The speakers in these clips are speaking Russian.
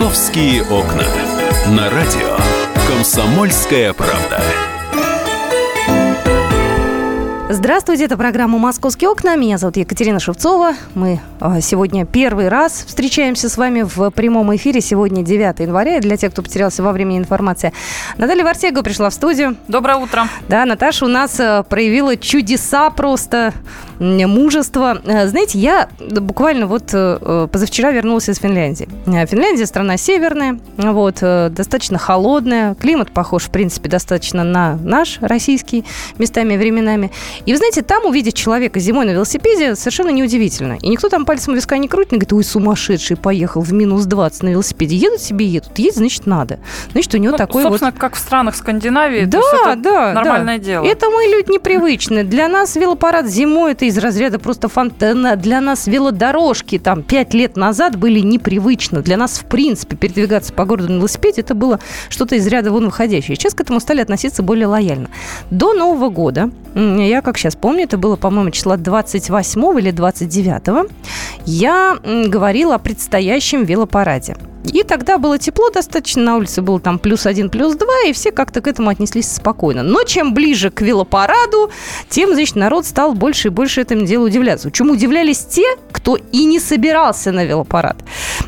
«Московские окна». На радио «Комсомольская правда». Здравствуйте, это программа «Московские окна». Меня зовут Екатерина Шевцова. Мы а, сегодня первый раз встречаемся с вами в прямом эфире. Сегодня 9 января. Для тех, кто потерялся во времени информации. Наталья Вартега пришла в студию. Доброе утро. Да, Наташа у нас а, проявила чудеса просто, мужество. А, знаете, я буквально вот позавчера вернулась из Финляндии. Финляндия страна северная, вот, достаточно холодная. Климат похож, в принципе, достаточно на наш российский местами и временами. И вы знаете, там увидеть человека зимой на велосипеде совершенно неудивительно. И никто там пальцем виска не крутит, и говорит, ой, сумасшедший, поехал в минус 20 на велосипеде. Едут себе, едут. Едет, значит, надо. Значит, у него ну, такой собственно, вот... как в странах Скандинавии. Да, да, нормальное да. дело. Это мы люди непривычные. Для нас велопарад зимой это из разряда просто фонтана. Для нас велодорожки там пять лет назад были непривычны. Для нас, в принципе, передвигаться по городу на велосипеде это было что-то из ряда вон выходящее. Сейчас к этому стали относиться более лояльно. До Нового года, я как сейчас помню, это было, по-моему, числа 28 или 29, я говорила о предстоящем велопараде. И тогда было тепло достаточно, на улице было там плюс один, плюс два, и все как-то к этому отнеслись спокойно. Но чем ближе к велопараду, тем, значит, народ стал больше и больше этому делу удивляться. Чему удивлялись те, кто и не собирался на велопарад.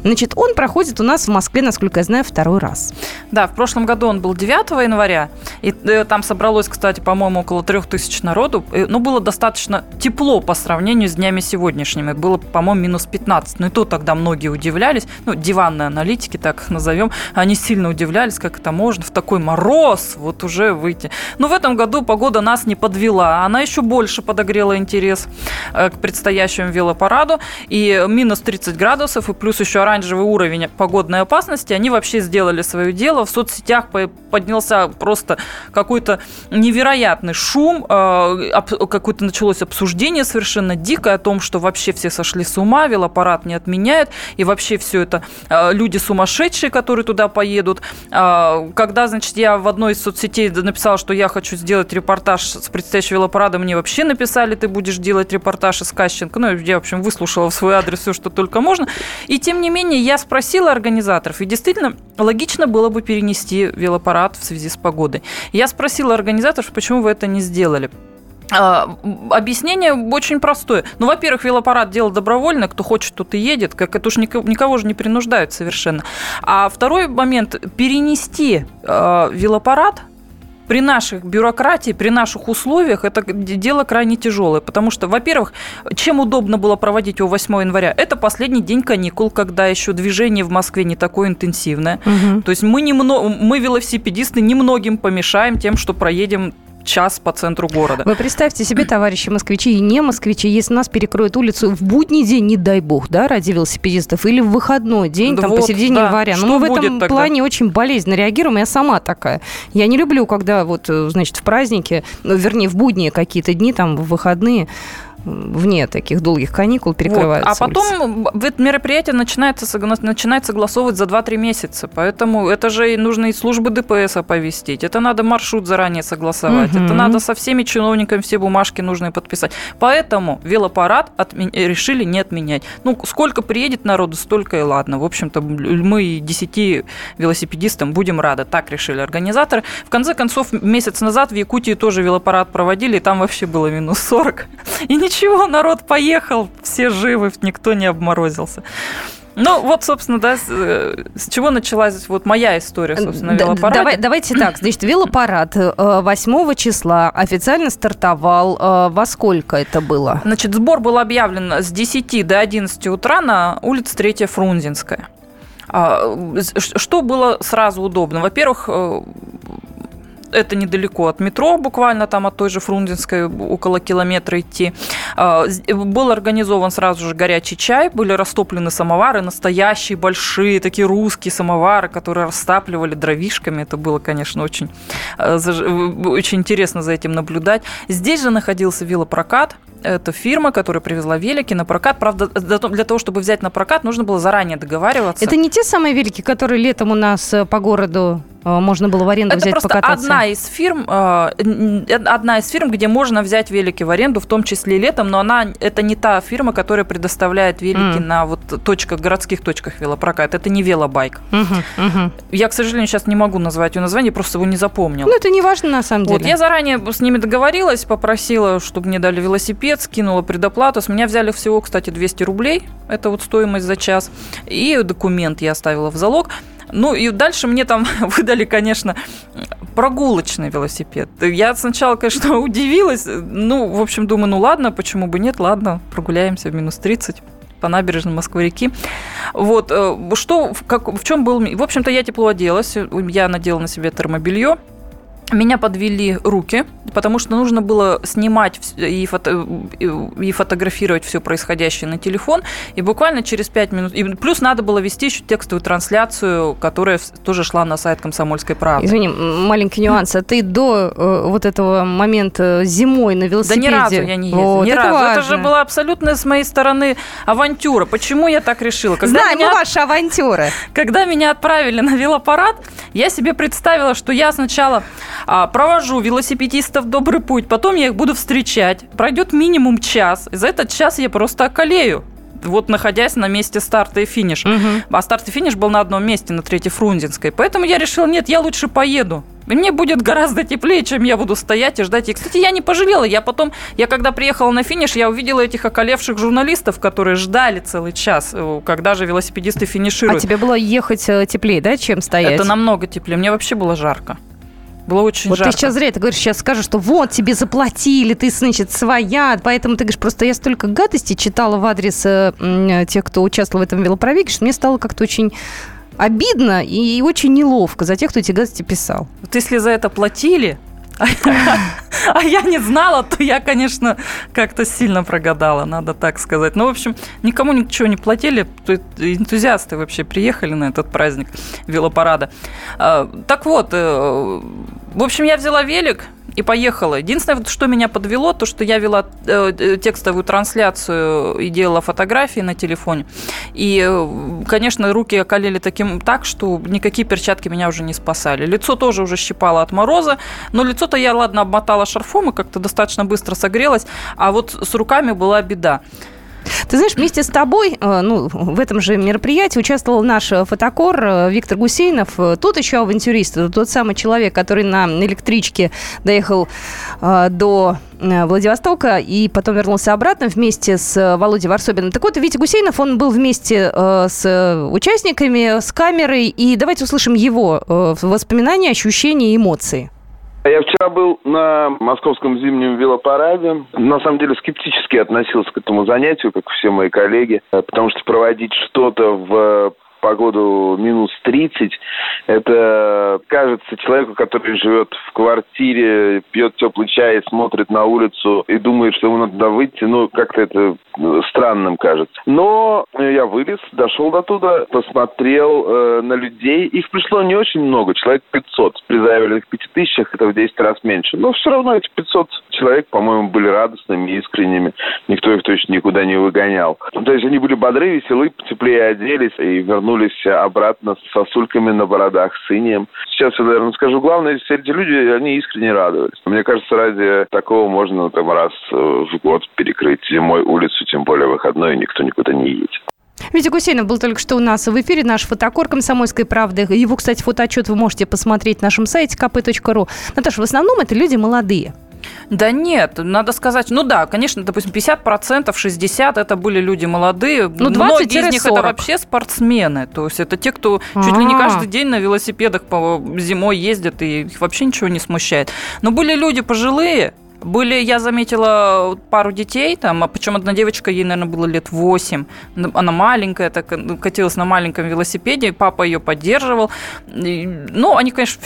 Значит, он проходит у нас в Москве, насколько я знаю, второй раз. Да, в прошлом году он был 9 января, и э, там собралось, кстати, по-моему, около 3000 народу. Но ну, было достаточно тепло по сравнению с днями сегодняшними. Было, по-моему, минус 15. Ну и то тогда многие удивлялись. Ну, диванная аналитики, так их назовем, они сильно удивлялись, как это можно в такой мороз вот уже выйти. Но в этом году погода нас не подвела, она еще больше подогрела интерес э, к предстоящему велопараду. И минус 30 градусов, и плюс еще оранжевый уровень погодной опасности, они вообще сделали свое дело. В соцсетях поднялся просто какой-то невероятный шум, э, какое-то началось обсуждение совершенно дикое о том, что вообще все сошли с ума, велопарад не отменяет, и вообще все это э, люди сумасшедшие, которые туда поедут. А, когда, значит, я в одной из соцсетей написала, что я хочу сделать репортаж с предстоящего велопарада, мне вообще написали, ты будешь делать репортаж из Кащенко. Ну, я, в общем, выслушала в свой адрес все, что только можно. И, тем не менее, я спросила организаторов, и действительно, логично было бы перенести велопарад в связи с погодой. Я спросила организаторов, почему вы это не сделали. А, объяснение очень простое. Ну, во-первых, велопарад дело добровольно, кто хочет, тот и едет, как это уж никого, никого же не принуждают совершенно. А второй момент перенести э, велопарад при наших бюрократии, при наших условиях это дело крайне тяжелое. Потому что, во-первых, чем удобно было проводить его 8 января? Это последний день каникул, когда еще движение в Москве не такое интенсивное. Угу. То есть мы, немного, мы велосипедисты, немногим помешаем тем, что проедем час по центру города. Вы представьте себе, товарищи москвичи и не москвичи, если нас перекроют улицу в будний день, не дай бог, да, ради велосипедистов, или в выходной день, да там, вот, посередине да. января. Но ну, мы в этом тогда? плане очень болезненно реагируем. Я сама такая. Я не люблю, когда вот, значит, в праздники, ну, вернее, в будние какие-то дни, там, в выходные, вне таких долгих каникул перекрываются. Вот. А потом улицы. это мероприятие начинается, начинает согласовывать за 2-3 месяца. Поэтому это же нужно и службы ДПС оповестить. Это надо маршрут заранее согласовать. Угу. Это надо со всеми чиновниками все бумажки нужные подписать. Поэтому велопарад отмен... решили не отменять. Ну, сколько приедет народу, столько и ладно. В общем-то, мы 10 велосипедистам будем рады. Так решили организаторы. В конце концов, месяц назад в Якутии тоже велопарад проводили, и там вообще было минус 40. И ничего ничего, народ поехал, все живы, никто не обморозился. Ну, вот, собственно, да, с, э, с чего началась вот моя история, собственно, велопарада. Давай, давайте так, значит, велопарад 8 э, числа официально стартовал. Э, во сколько это было? Значит, сбор был объявлен с 10 до 11 утра на улице 3 Фрунзенская. А, что было сразу удобно? Во-первых, это недалеко от метро, буквально там от той же Фрунзенской около километра идти. А, был организован сразу же горячий чай, были растоплены самовары, настоящие большие такие русские самовары, которые растапливали дровишками. Это было, конечно, очень, э, очень интересно за этим наблюдать. Здесь же находился велопрокат, это фирма, которая привезла велики на прокат. Правда, для того, чтобы взять на прокат, нужно было заранее договариваться. Это не те самые велики, которые летом у нас э, по городу можно было в аренду Это взять просто покататься? одна из фирм, э, одна из фирм, где можно взять велики в аренду, в том числе и летом, но она это не та фирма, которая предоставляет велики М. на вот точках, городских точках велопрокат. Это не велобайк. Мгм, мгм. Я, к сожалению, сейчас не могу назвать ее название, просто его не запомнил. Ну, это не важно на самом деле. Вот, я заранее с ними договорилась, попросила, чтобы мне дали велосипед, скинула предоплату. С меня взяли всего, кстати, 200 рублей. Это вот стоимость за час. И документ я оставила в залог. Ну и дальше мне там выдали, конечно, прогулочный велосипед. Я сначала, конечно, удивилась. Ну, в общем, думаю, ну ладно, почему бы нет, ладно, прогуляемся в минус 30 по набережной Москвы-реки. Вот, э, что, как, в чем был... В общем-то, я тепло оделась, я надела на себе термобелье, меня подвели руки, потому что нужно было снимать и, фото- и- фотографировать все происходящее на телефон. И буквально через 5 минут... И плюс надо было вести еще текстовую трансляцию, которая тоже шла на сайт «Комсомольской правды». Извини, маленький нюанс. А ты до э, вот этого момента зимой на Да велосипеде... ни разу я не ездила, Вот, ни это разу. Это важно. же была абсолютно с моей стороны авантюра. Почему я так решила? Когда Знаем меня мы ваши авантюры. Когда меня отправили на велопарад, я себе представила, что я сначала провожу велосипедистов добрый путь, потом я их буду встречать. Пройдет минимум час. За этот час я просто околею. Вот находясь на месте старта и финиш. Мгм. А старт и финиш был на одном месте, на Третьей Фрунзенской. Поэтому я решила, нет, я лучше поеду. И мне будет гораздо теплее, чем я буду стоять и ждать. И, кстати, я не пожалела. Я потом, я когда приехала на финиш, я увидела этих околевших журналистов, которые ждали целый час, э, когда же велосипедисты А финишируют. тебе было ехать э, теплее, да, чем стоять? Это намного теплее. Мне вообще было жарко. Было очень Вот жарко. ты сейчас зря, ты говоришь, сейчас скажешь, что вот тебе заплатили, ты, значит, своя, поэтому ты говоришь, просто я столько гадостей читала в адрес э, м, тех, кто участвовал в этом велопробеге, что мне стало как-то очень обидно и очень неловко за тех, кто эти гадости писал. Вот если за это платили, а я не знала, то я, конечно, как-то сильно прогадала, надо так сказать. Ну, в общем, никому ничего не платили, энтузиасты вообще приехали на этот праздник велопарада. А, Так вот, э, в общем, я взяла велик, и поехала. Единственное, что меня подвело, то, что я вела э, э, текстовую трансляцию и делала фотографии на телефоне. И, э, конечно, руки околели таким так, что никакие перчатки меня уже не спасали. Лицо тоже уже щипало от мороза, но лицо-то я, ладно, обмотала шарфом и как-то достаточно быстро согрелась, а вот с руками была беда. Ты знаешь, вместе с тобой, э, ну, в этом же мероприятии участвовал наш э, фотокор э, Виктор Гусейнов. Тут еще авантюрист, тот самый человек, который на электричке доехал до Владивостока и потом вернулся обратно вместе с Володей Варсобиным. Так вот, Витя Гусейнов, он был вместе с участниками, с камерой, и давайте услышим его воспоминания, ощущения и эмоции. Я вчера был на московском зимнем велопараде. На самом деле скептически относился к этому занятию, как все мои коллеги, э, потому что проводить что-то в погоду минус 30, это кажется человеку, который живет в квартире, пьет теплый чай, смотрит на улицу и думает, что ему надо выйти, ну, как-то это э, странным кажется. Но я вылез, дошел до туда, посмотрел э, на людей. Их пришло не очень много, человек 500. При заявленных 5000 это в 10 раз меньше. Но все равно эти 500 человек, по-моему, были радостными, искренними. Никто их точно никуда не выгонял. То есть они были бодры, веселы, теплее оделись и вернулись обратно с сосульками на бородах, с инием. Сейчас я, наверное, скажу, главное, все эти люди, они искренне радовались. Мне кажется, ради такого можно там раз э, в год перекрыть зимой улицу, тем более выходной, никто никуда не едет. Витя Гусейнов был только что у нас в эфире, наш фотокор «Комсомольской правды». Его, кстати, фотоотчет вы можете посмотреть на нашем сайте kp.ru. Наташа, в основном это люди молодые. Да нет, надо сказать, ну да, конечно, допустим, 50%, 60% это были люди молодые. Ну, Многие из них 20-40. это вообще спортсмены. То есть это те, кто чуть ли не А. каждый день на велосипедах по зимой ездят, и их вообще ничего не смущает. Но были люди пожилые, были, я заметила пару детей, там, а причем одна девочка, ей, наверное, было лет 8. Она маленькая, так ну, катилась на маленьком велосипеде, папа ее поддерживал. И, ну, они, конечно,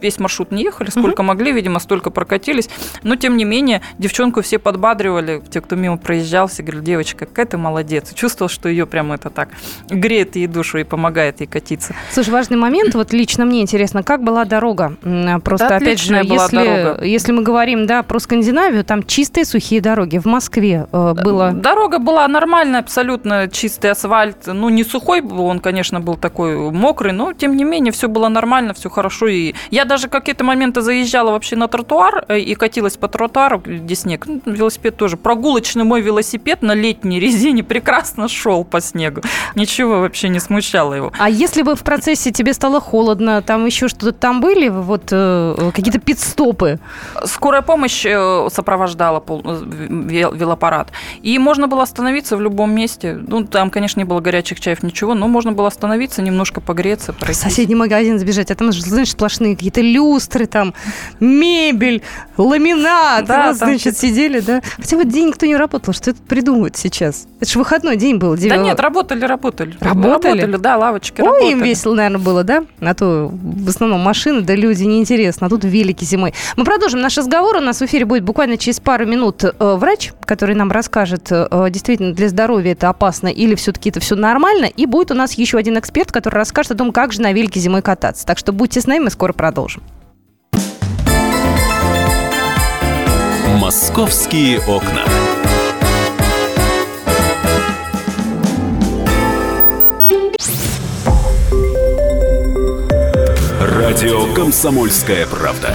весь маршрут не ехали, сколько могли, видимо, столько прокатились. Но, тем не менее, девчонку все подбадривали, те, кто мимо проезжал, все говорили, девочка, какая ты молодец. Чувствовал, что ее прямо это так греет ей душу и помогает ей катиться. Слушай, важный момент, вот лично мне интересно, как была дорога? Просто, Да опять же, была если, дорога. если мы говорим, да, про скандинавскую Скандинавию, там чистые сухие дороги. В Москве э, было... Дорога была нормальная, абсолютно чистый асфальт. Ну, не сухой был, он, конечно, был такой мокрый, но, тем не менее, все было нормально, все хорошо. И я даже какие-то моменты заезжала вообще на тротуар э, и катилась по тротуару, где снег. Ну, велосипед тоже. Прогулочный мой велосипед на летней резине прекрасно шел по снегу. Ничего вообще не смущало его. А если бы в процессе тебе стало холодно, там еще что-то там были, вот э, какие-то пидстопы? Скорая помощь э, сопровождала пол, велопарад. И можно было остановиться в любом месте. Ну, там, конечно, не было горячих чаев, ничего, но можно было остановиться, немножко погреться. Пройтись. В соседний магазин сбежать, а там, знаешь, сплошные какие-то люстры, там, мебель, ламинат. Да, вот, значит, сидели, да. Хотя вот день никто не работал, что это придумывают сейчас? Это же выходной день был. 9... Да нет, работали, работали. Работали? Работали, да, лавочки Ой, работали. им весело, наверное, было, да? А то в основном машины, да люди неинтересно, а тут велики зимой. Мы продолжим наш разговор. У нас в эфире будет буквально через пару минут э, врач, который нам расскажет, э, действительно для здоровья это опасно или все-таки это все нормально. И будет у нас еще один эксперт, который расскажет о том, как же на велике зимой кататься. Так что будьте с нами, мы скоро продолжим. Московские окна. Радио «Комсомольская правда».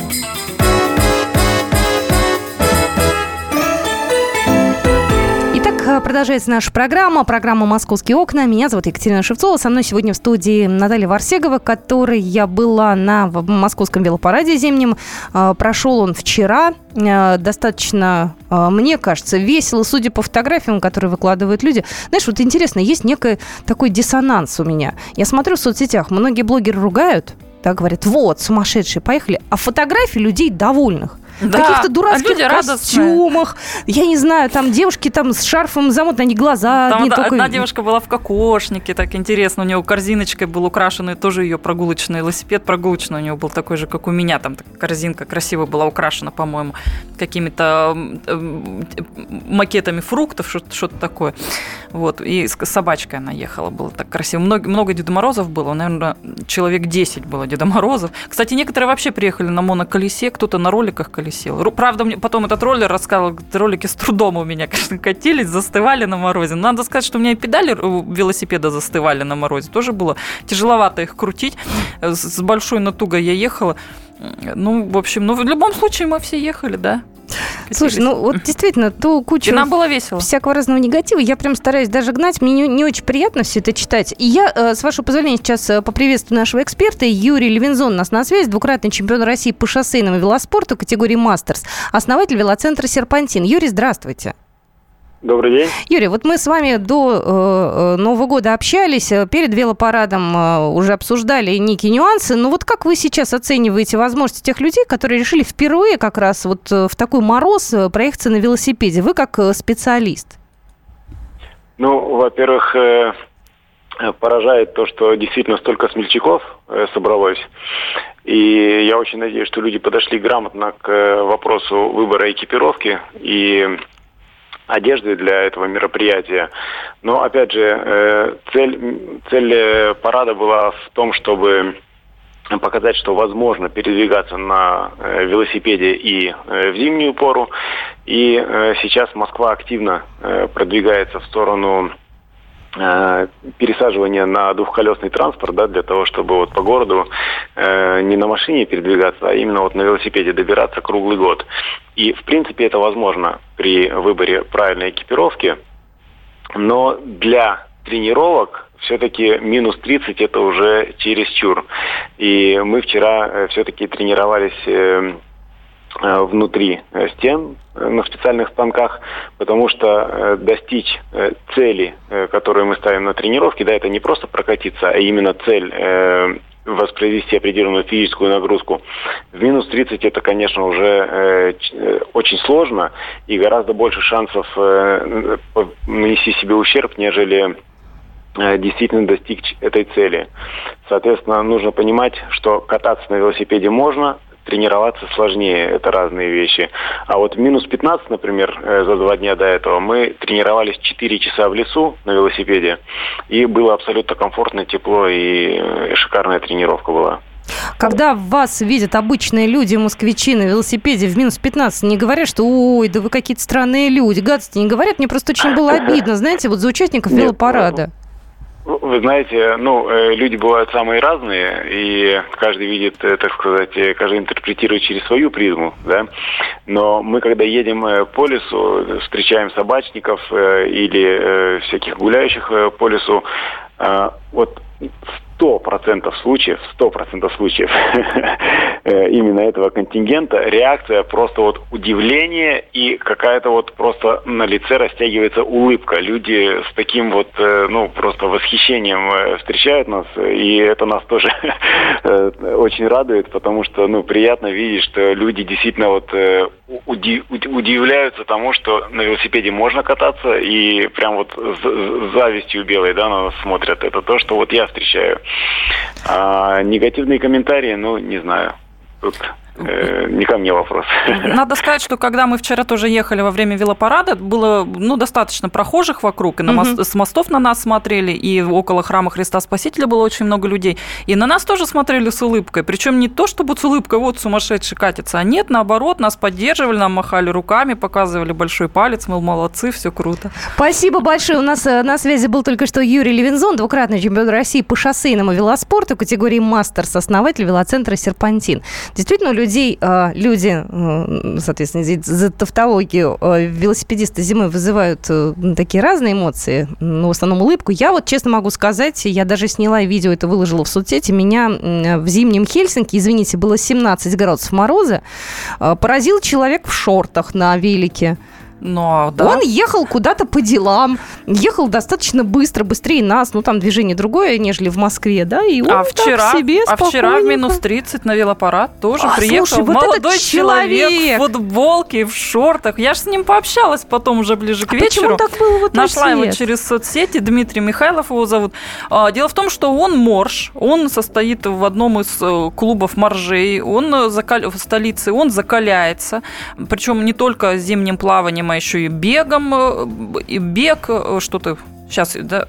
Продолжается наша программа, программа «Московские окна». Меня зовут Екатерина Шевцова. Со мной сегодня в студии Наталья Варсегова, которой я была на московском велопараде зимнем. А, прошел он вчера. А, достаточно, а, мне кажется, весело, судя по фотографиям, которые выкладывают люди. Знаешь, вот интересно, есть некий такой диссонанс у меня. Я смотрю в соцсетях, многие блогеры ругают, да, говорят, вот, сумасшедшие, поехали. А фотографии людей довольных да. каких-то дурацких а костюмах. Я не знаю, там девушки там с шарфом замотаны, они глаза. Там одна, только... одна девушка была в кокошнике, так интересно, у нее корзиночкой был украшенный тоже ее прогулочный велосипед, прогулочный у нее был такой же, как у меня, там корзинка красиво была украшена, по-моему, какими-то макетами фруктов, что-то такое. Вот, и с собачкой она ехала, было так красиво. Много, много Деда Морозов было, наверное, человек 10 было Деда Морозов. Кстати, некоторые вообще приехали на моноколесе, кто-то на роликах колесе сел. Правда, мне потом этот роллер рассказывал, ролики с трудом у меня, конечно, катились, застывали на морозе. Но надо сказать, что у меня и педали велосипеда застывали на морозе. Тоже было тяжеловато их крутить. С большой натугой я ехала. Ну, в общем, ну, в любом случае мы все ехали, да. Слушай, ну вот действительно, ту кучу и нам было весело. всякого разного негатива я прям стараюсь даже гнать. Мне не, не очень приятно все это читать. И я, э, с вашего позволения, сейчас э, поприветствую нашего эксперта. Юрий Левинзон у нас на связи, двукратный чемпион России по шоссейному велоспорту категории «Мастерс», основатель велоцентра «Серпантин». Юрий, здравствуйте. Добрый день. Юрий, вот мы с вами до э, э Нового года общались, э, перед велопарадом э, уже обсуждали некие нюансы. Но вот как вы сейчас оцениваете возможности тех людей, которые решили впервые как раз вот э, в такой мороз проехаться на велосипеде? Вы как специалист. Ну, во-первых, э, поражает то, что действительно столько смельчаков э, собралось. И я очень надеюсь, что люди подошли грамотно к вопросу выбора экипировки и одежды для этого мероприятия. Но, опять же, э, цель, цель э, парада была в том, чтобы показать, что возможно передвигаться на э, велосипеде и в зимнюю пору. И сейчас Москва активно продвигается в сторону пересаживание на двухколесный транспорт, да, для того, чтобы вот по городу э, не на машине передвигаться, а именно вот на велосипеде добираться круглый год. И, в принципе, это возможно при выборе правильной экипировки, но для тренировок все-таки минус 30 это уже чересчур. И мы вчера э, все-таки тренировались э, Э, внутри э, стен э, на специальных станках, потому что достичь цели, которую мы ставим на тренировке, да, это не просто прокатиться, а именно цель воспроизвести определенную физическую нагрузку. В минус 30 это, конечно, уже э, э, очень сложно и гораздо больше шансов э, нанести себе ущерб, нежели э, действительно достичь этой цели. Соответственно, нужно понимать, что кататься на велосипеде можно, тренироваться сложнее, это разные вещи. А вот в минус 15, например, э, за два дня до этого, мы тренировались 4 часа в лесу на велосипеде, и было абсолютно комфортно, тепло, и э, шикарная тренировка была. Когда вас видят обычные люди, москвичи на велосипеде в минус 15, не говорят, что ой, да вы какие-то странные люди, гадости не говорят. Мне просто очень было обидно, знаете, вот за участников велопарада. Вы знаете, ну, э, люди бывают самые разные, и каждый видит, э, так сказать, э, каждый интерпретирует через свою призму, да. Но мы, когда едем по лесу, встречаем собачников или всяких гуляющих по лесу, вот сто процентов случаев, сто процентов случаев э, именно этого контингента реакция просто вот удивление и какая-то вот просто на лице растягивается улыбка. Люди с таким вот, э, ну, просто восхищением э, встречают нас, и это нас тоже очень радует, потому что, ну, приятно видеть, что люди действительно вот удивляются тому, что на велосипеде можно кататься, и прям вот с завистью белой, да, на нас смотрят. Это то, что вот я встречаю. А негативные комментарии, ну, не знаю. Тут не ко мне вопрос. Надо сказать, что когда мы вчера тоже ехали во время велопарада, было ну, достаточно прохожих вокруг, и на мост, с мостов на нас смотрели, и около храма Христа Спасителя было очень много людей. И на нас тоже смотрели с улыбкой. Причем не то, чтобы с улыбкой вот сумасшедший катится, а нет, наоборот, нас поддерживали, нам махали руками, показывали большой палец, мол, молодцы, все круто. Спасибо большое. У нас э, на связи был только что Юрий Левинзон, двукратный чемпион России по шоссейному велоспорту категории «Мастерс», основатель велоцентра «Серпантин». Действительно, людей, а, люди, соответственно, за тавтологию, а, велосипедисты зимой вызывают э, такие разные эмоции, но в основном улыбку. Я вот честно могу сказать, я даже сняла видео, это выложила в соцсети, меня в зимнем Хельсинки, извините, было 17 градусов мороза, поразил человек в шортах на велике. Но, да. Он ехал куда-то по делам, ехал достаточно быстро, быстрее нас, ну там движение другое, нежели в Москве, да, и он а вчера, себе А вчера в минус 30 на велопарад тоже а, приехал слушай, вот молодой человек, человек в футболке, в шортах. Я же с ним пообщалась потом уже ближе к а вечеру. Почему так было вот Нашла его через соцсети, Дмитрий Михайлов его зовут. А, дело в том, что он морж, он состоит в одном из э, клубов моржей, он э, в столице, он закаляется, причем не только зимним плаванием, еще и бег бегом, э, и бег, э, что-то сейчас да,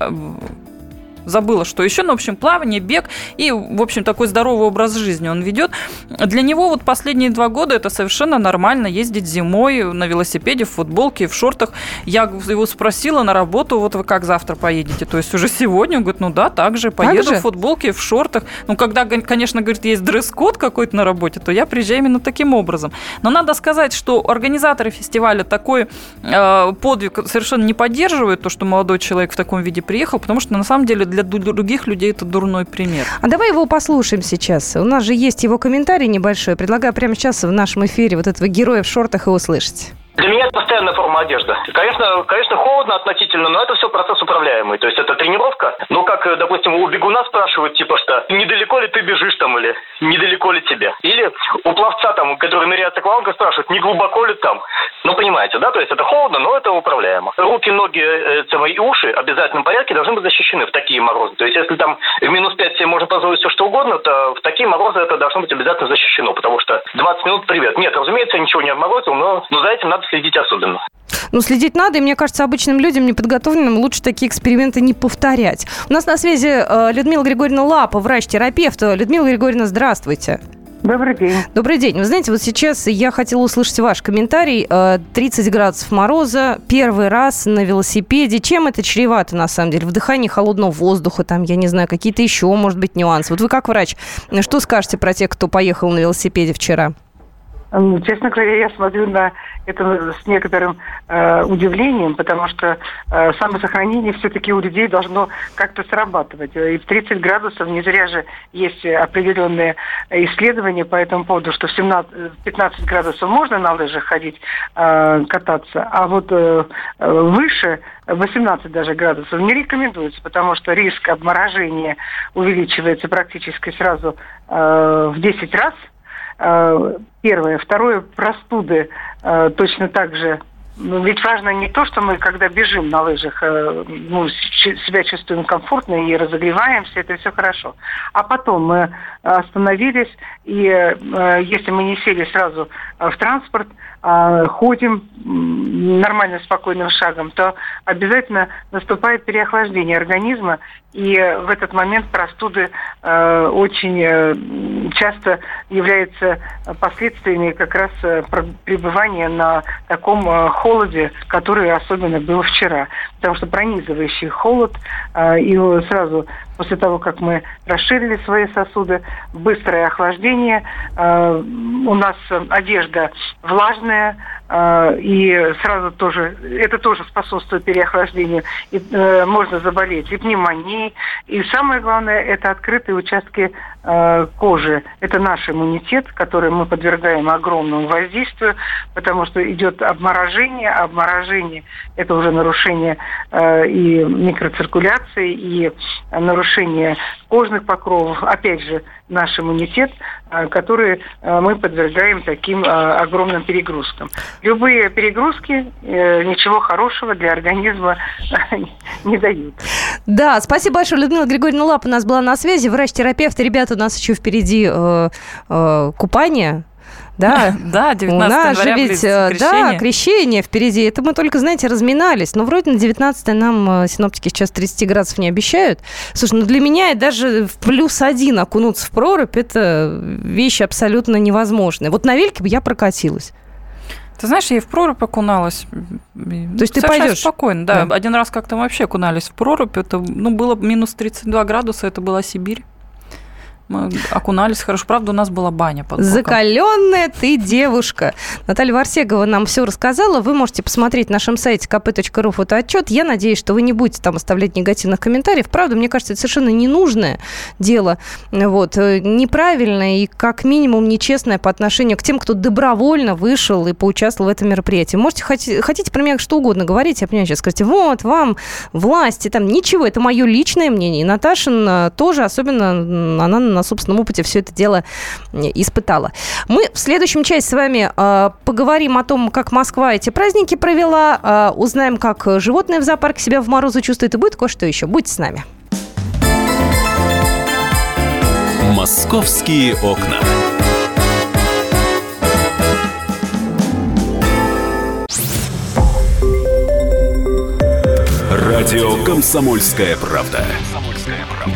забыла, что еще, но, в общем, плавание, бег и, в общем, такой здоровый образ жизни он ведет. Для него вот последние два года это совершенно нормально ездить зимой на велосипеде, в футболке, в шортах. Я его спросила на работу, вот вы как завтра поедете? То есть уже сегодня? Он говорит, ну да, так же, поеду так же? в футболке, в шортах. Ну, когда, конечно, говорит, есть дресс-код какой-то на работе, то я приезжаю именно таким образом. Но надо сказать, что организаторы фестиваля такой э, подвиг совершенно не поддерживают, то, что молодой человек в таком виде приехал, потому что на самом деле для других людей это дурной пример. А давай его послушаем сейчас. У нас же есть его комментарий небольшой. Предлагаю прямо сейчас в нашем эфире вот этого героя в шортах и услышать. Для меня это постоянная форма одежды. Конечно, конечно, холодно относительно, но это все процесс управляемый. То есть это тренировка. Но как, допустим, у бегуна спрашивают, типа, что недалеко ли ты бежишь там или недалеко ли тебе. Или у пловца там, который ныряет с аквалангом, спрашивают, не глубоко ли там. Ну, понимаете, да? То есть это холодно, но это управляемо. Руки, ноги э, и уши в обязательном порядке должны быть защищены в такие морозы. То есть если там в минус 5 себе можно позволить все что угодно, то в такие морозы это должно быть обязательно защищено. Потому что 20 минут привет. Нет, разумеется, я ничего не обморозил, но, но за этим надо следить особенно. Ну, следить надо, и мне кажется, обычным людям, неподготовленным, лучше такие эксперименты не повторять. У нас на связи э, Людмила Григорьевна Лапа, врач-терапевт. Людмила Григорьевна, здравствуйте. Добрый день. Добрый день. Вы знаете, вот сейчас я хотела услышать ваш комментарий. 30 э, градусов мороза, первый раз на велосипеде. Чем это чревато, на самом деле? Вдыхание холодного воздуха, там, я не знаю, какие-то еще, может быть, нюансы. Вот вы как врач, что скажете про тех, кто поехал на велосипеде вчера? Честно говоря, я смотрю на это с некоторым э, удивлением, потому что э, самосохранение все-таки у людей должно как-то срабатывать. И в 30 градусов не зря же есть определенные исследования по этому поводу, что в 17, 15 градусов можно на лыжах ходить, э, кататься, а вот э, выше 18 даже градусов не рекомендуется, потому что риск обморожения увеличивается практически сразу э, в 10 раз – Э, первое. Второе, простуды э, точно так же ну, ведь важно не то, что мы, когда бежим на лыжах, э, ну, себя чувствуем комфортно и разогреваемся, это все хорошо. А потом мы остановились, и если мы не сели сразу в транспорт, ходим нормально, спокойным шагом, то обязательно наступает переохлаждение организма, и в этот момент простуды э, очень э, часто являются последствиями как раз э, пребывания на таком э, холоде, который особенно был вчера. Потому что пронизывающий холод, э, и сразу после того, как мы расширили свои сосуды, быстрое охлаждение, э, у нас одежда влажная, э, и сразу тоже, это тоже способствует переохлаждению, и э, можно заболеть и пневмонией. И самое главное, это открытые участки э, кожи. Это наш иммунитет, который мы подвергаем огромному воздействию, потому что идет обморожение. Обморожение – это уже нарушение э, и микроциркуляции, и нарушение кожных покровов. Опять же, наш иммунитет, э, который э, мы подвергаем таким э, огромным перегрузкам. Любые перегрузки ничего хорошего для организма не дают. Да, спасибо большое, Людмила Григорьевна Лап у нас была на связи, врач-терапевт. Ребята, у нас еще впереди купание. Да, да, 19 У нас же ведь, крещение. да, крещение впереди. Это мы только, знаете, разминались. Но вроде на 19 нам синоптики сейчас 30 градусов не обещают. Слушай, ну для меня даже в плюс один окунуться в прорубь, это вещь абсолютно невозможная. Вот на вельке бы я прокатилась. Ты знаешь, я и в прорубь окуналась. То есть ты пойдешь? спокойно, да. да. Один раз как-то вообще окунались в прорубь. Это ну, было минус 32 градуса, это была Сибирь. Мы окунались хорошо. Правда, у нас была баня под боком. Закаленная ты девушка. Наталья Варсегова нам все рассказала. Вы можете посмотреть на нашем сайте kp.ru фотоотчет. Я надеюсь, что вы не будете там оставлять негативных комментариев. Правда, мне кажется, это совершенно ненужное дело. Вот. Э, неправильное и как минимум нечестное по отношению к тем, кто добровольно вышел и поучаствовал в этом мероприятии. Можете, хотите про меня что угодно говорить, я понимаю, сейчас скажете, вот, вам, власти, там, ничего, это мое личное мнение. И Наташин тоже, особенно она на собственном опыте все это дело испытала. Мы в следующем части с вами э, поговорим о том, как Москва эти праздники провела, э, узнаем, как животные в зоопарке себя в морозу чувствуют, и будет кое-что еще. Будьте с нами. «Московские окна». Радио «Комсомольская правда».